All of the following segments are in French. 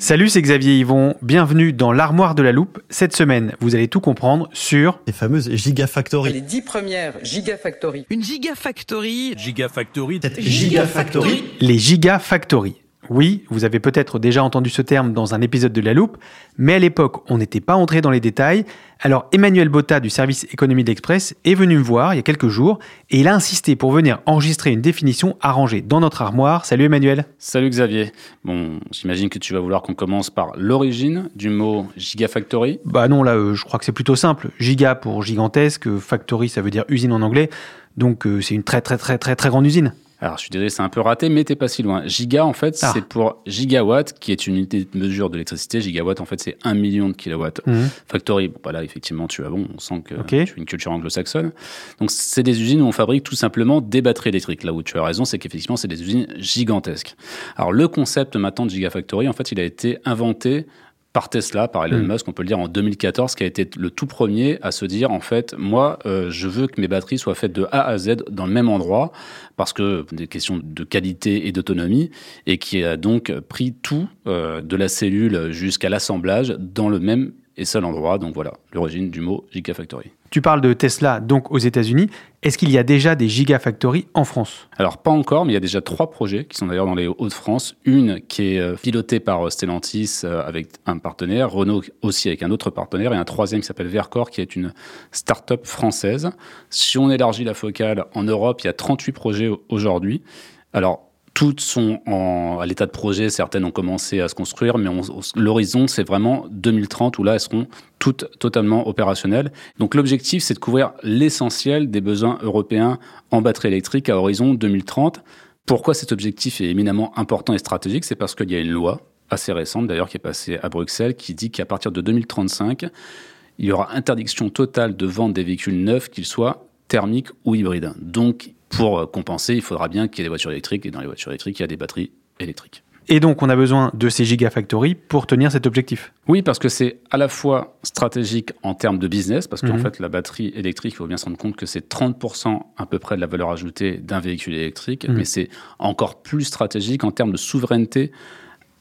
Salut, c'est Xavier Yvon. Bienvenue dans l'armoire de la loupe. Cette semaine, vous allez tout comprendre sur les fameuses Gigafactory. Les dix premières Gigafactory. Une Gigafactory. Gigafactory. Cette Gigafactory. les Gigafactory. Oui, vous avez peut-être déjà entendu ce terme dans un épisode de La Loupe, mais à l'époque, on n'était pas entré dans les détails. Alors Emmanuel Botta du service économie d'Express est venu me voir il y a quelques jours et il a insisté pour venir enregistrer une définition arrangée dans notre armoire. Salut Emmanuel. Salut Xavier. Bon, j'imagine que tu vas vouloir qu'on commence par l'origine du mot Gigafactory. Bah non, là, euh, je crois que c'est plutôt simple. Giga pour gigantesque, factory ça veut dire usine en anglais. Donc euh, c'est une très très très très très grande usine. Alors, je suis désolé, c'est un peu raté, mais t'es pas si loin. Giga, en fait, Ah. c'est pour gigawatt, qui est une unité de mesure de l'électricité. Gigawatt, en fait, c'est un million de kilowatts. Mhm. Factory, bon, bah là, effectivement, tu as bon, on sent que Ok. tu as une culture anglo-saxonne. Donc, c'est des usines où on fabrique tout simplement des batteries électriques. Là où tu as raison, c'est qu'effectivement, c'est des usines gigantesques. Alors, le concept maintenant de Gigafactory, en fait, il a été inventé par Tesla, par Elon Mhm. Musk, on peut le dire en 2014, qui a été le tout premier à se dire en fait, moi, euh, je veux que mes batteries soient faites de A à Z dans le même endroit, parce que des questions de qualité et d'autonomie, et qui a donc pris tout euh, de la cellule jusqu'à l'assemblage dans le même et seul endroit. Donc voilà, l'origine du mot Gigafactory. Tu parles de Tesla, donc aux États-Unis. Est-ce qu'il y a déjà des Gigafactory en France? Alors pas encore, mais il y a déjà trois projets qui sont d'ailleurs dans les Hauts-de-France. Une qui est euh, pilotée par euh, Stellantis euh, avec un partenaire, Renault aussi avec un autre partenaire, et un troisième qui s'appelle Vercor qui est une start-up française. Si on élargit la focale en Europe, il y a 38 projets au- aujourd'hui. Alors toutes sont en- à l'état de projet, certaines ont commencé à se construire, mais on- on- l'horizon, c'est vraiment 2030, où là, elles seront toutes totalement opérationnelles. Donc l'objectif, c'est de couvrir l'essentiel des besoins européens en batterie électrique à horizon 2030. Pourquoi cet objectif est éminemment important et stratégique? C'est parce qu'il y a une loi assez récente, d'ailleurs, qui est passée à Bruxelles, qui dit qu'à partir de 2035, il y aura interdiction totale de vente des véhicules neufs, qu'ils soient thermiques ou hybrides. Donc, pour compenser, il faudra bien qu'il y ait des voitures électriques, et dans les voitures électriques, il y a des batteries électriques. Et donc on a besoin de ces Gigafactory pour tenir cet objectif. Oui, parce que c'est à la fois stratégique en termes de business, parce qu'en Mhm. fait, la batterie électrique, il faut bien se rendre compte que c'est 30% à peu près de la valeur ajoutée d'un véhicule électrique, Mhm. mais c'est encore plus stratégique en termes de souveraineté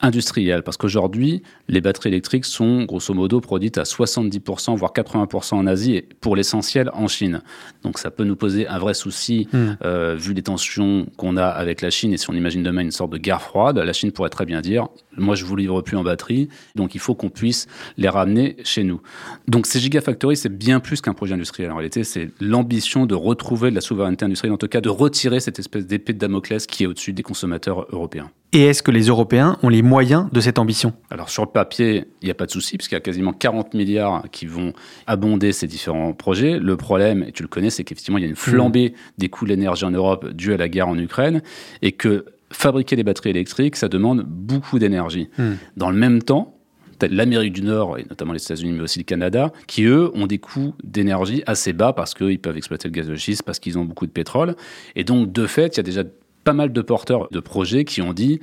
industrielle, parce qu'aujourd'hui, les batteries électriques sont grosso modo produites à 70%, voire 80% en Asie, et pour l'essentiel en Chine. Donc ça peut nous poser un vrai souci, Mhm. euh, vu les tensions qu'on a avec la Chine, et si on imagine demain une sorte de guerre froide, la Chine pourrait très bien dire, moi je vous livre plus en batterie, donc il faut qu'on puisse les ramener chez nous. Donc ces gigafactories, c'est bien plus qu'un projet industriel. En réalité, c'est l'ambition de retrouver de la souveraineté industrielle, en tout cas de retirer cette espèce d'épée de Damoclès qui est au-dessus des consommateurs européens. Et est-ce que les Européens ont les moyens de cette ambition? Alors sur le papier, il n'y a pas de souci, puisqu'il y a quasiment 40 milliards qui vont abonder ces différents projets. Le problème, et tu le connais, c'est qu'effectivement, il y a une flambée des coûts de l'énergie en Europe due à la guerre en Ukraine, et que fabriquer des batteries électriques, ça demande beaucoup d'énergie. Hmm. Dans le même temps, l'Amérique du Nord, et notamment les États-Unis, mais aussi le Canada, qui, eux, ont des coûts d'énergie assez bas parce qu'ils peuvent exploiter le gaz de schiste, parce qu'ils ont beaucoup de pétrole. Et donc, de fait, il y a déjà pas mal de porteurs de projets qui ont dit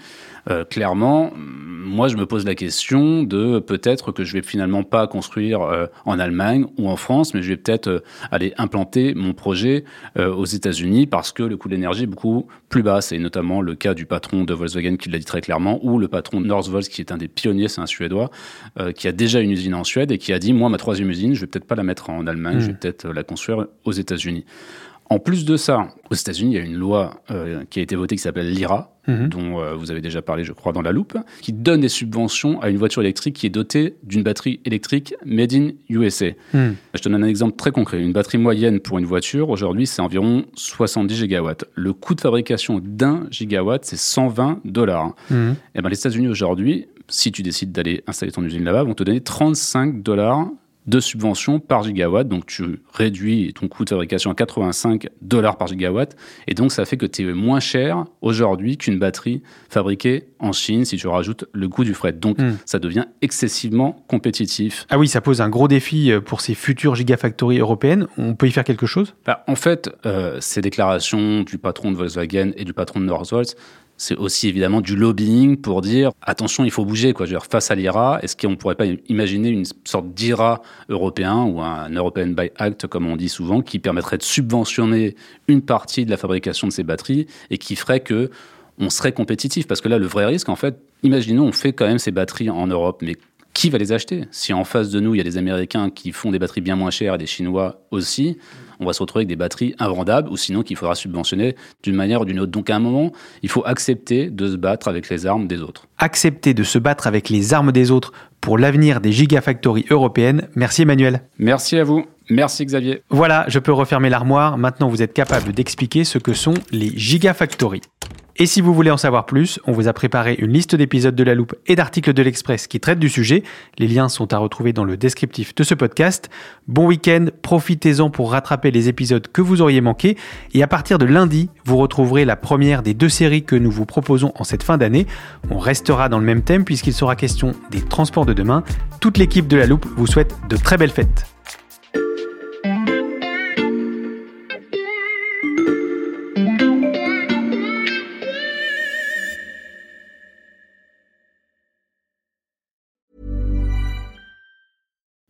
euh, clairement, moi je me pose la question de peut-être que je vais finalement pas construire euh, en Allemagne ou en France, mais je vais peut-être euh, aller implanter mon projet aux États-Unis parce que le coût de l'énergie est beaucoup plus bas. C'est notamment le cas du patron de Volkswagen qui l'a dit très clairement, ou le patron de Northvolt qui est un des pionniers, c'est un Suédois, qui a déjà une usine en Suède et qui a dit moi ma troisième usine, je vais peut-être pas la mettre en Allemagne, je vais mmh. peut-être la construire aux États-Unis. En plus de ça, aux États-Unis, il y a une loi euh, qui a été votée qui s'appelle l'IRA, mhm. dont euh, vous avez déjà parlé, je crois, dans la loupe, qui donne des subventions à une voiture électrique qui est dotée d'une batterie électrique made in USA. Mhm. Je te donne un exemple très concret. Une batterie moyenne pour une voiture, aujourd'hui, c'est environ 70 gigawatts. Le coût de fabrication d'un gigawatt, c'est 120 dollars. Mhm. Et eh ben, les États-Unis, aujourd'hui, si tu décides d'aller installer ton usine là-bas, vont te donner 35 dollars de subventions par gigawatt. Donc tu réduis ton coût de fabrication à 85 dollars par gigawatt. Et donc ça fait que tu es moins cher aujourd'hui qu'une batterie fabriquée en Chine si tu rajoutes le coût du fret. Donc hmm. ça devient excessivement compétitif. Ah oui, ça pose un gros défi euh, pour ces futures gigafactories européennes. On peut y faire quelque chose? Bah, En fait, euh, ces déclarations du patron de Volkswagen et du patron de Northvolt, c'est aussi évidemment du lobbying pour dire attention, il faut bouger. Quoi. Je veux dire, face à l'IRA, est-ce qu'on ne pourrait pas imaginer une sorte d'IRA européen ou un European Buy Act, comme on dit souvent, qui permettrait de subventionner une partie de la fabrication de ces batteries et qui ferait que on serait compétitif? Parce que là, le vrai risque, en fait, imaginons, on fait quand même ces batteries en Europe, mais qui va les acheter? Si en face de nous, il y a des Américains qui font des batteries bien moins chères et des Chinois aussi, on va se retrouver avec des batteries invendables ou sinon qu'il faudra subventionner d'une manière ou d'une autre. Donc à un moment, il faut accepter de se battre avec les armes des autres. Accepter de se battre avec les armes des autres pour l'avenir des gigafactories européennes. Merci Emmanuel. Merci à vous. Merci Xavier. Voilà, je peux refermer l'armoire. Maintenant, vous êtes capable d'expliquer ce que sont les gigafactories. Et si vous voulez en savoir plus, on vous a préparé une liste d'épisodes de La Loupe et d'articles de l'Express qui traitent du sujet. Les liens sont à retrouver dans le descriptif de ce podcast. Bon week-end, profitez-en pour rattraper les épisodes que vous auriez manqués. Et à partir de lundi, vous retrouverez la première des deux séries que nous vous proposons en cette fin d'année. On restera dans le même thème puisqu'il sera question des transports de demain. Toute l'équipe de La Loupe vous souhaite de très belles fêtes.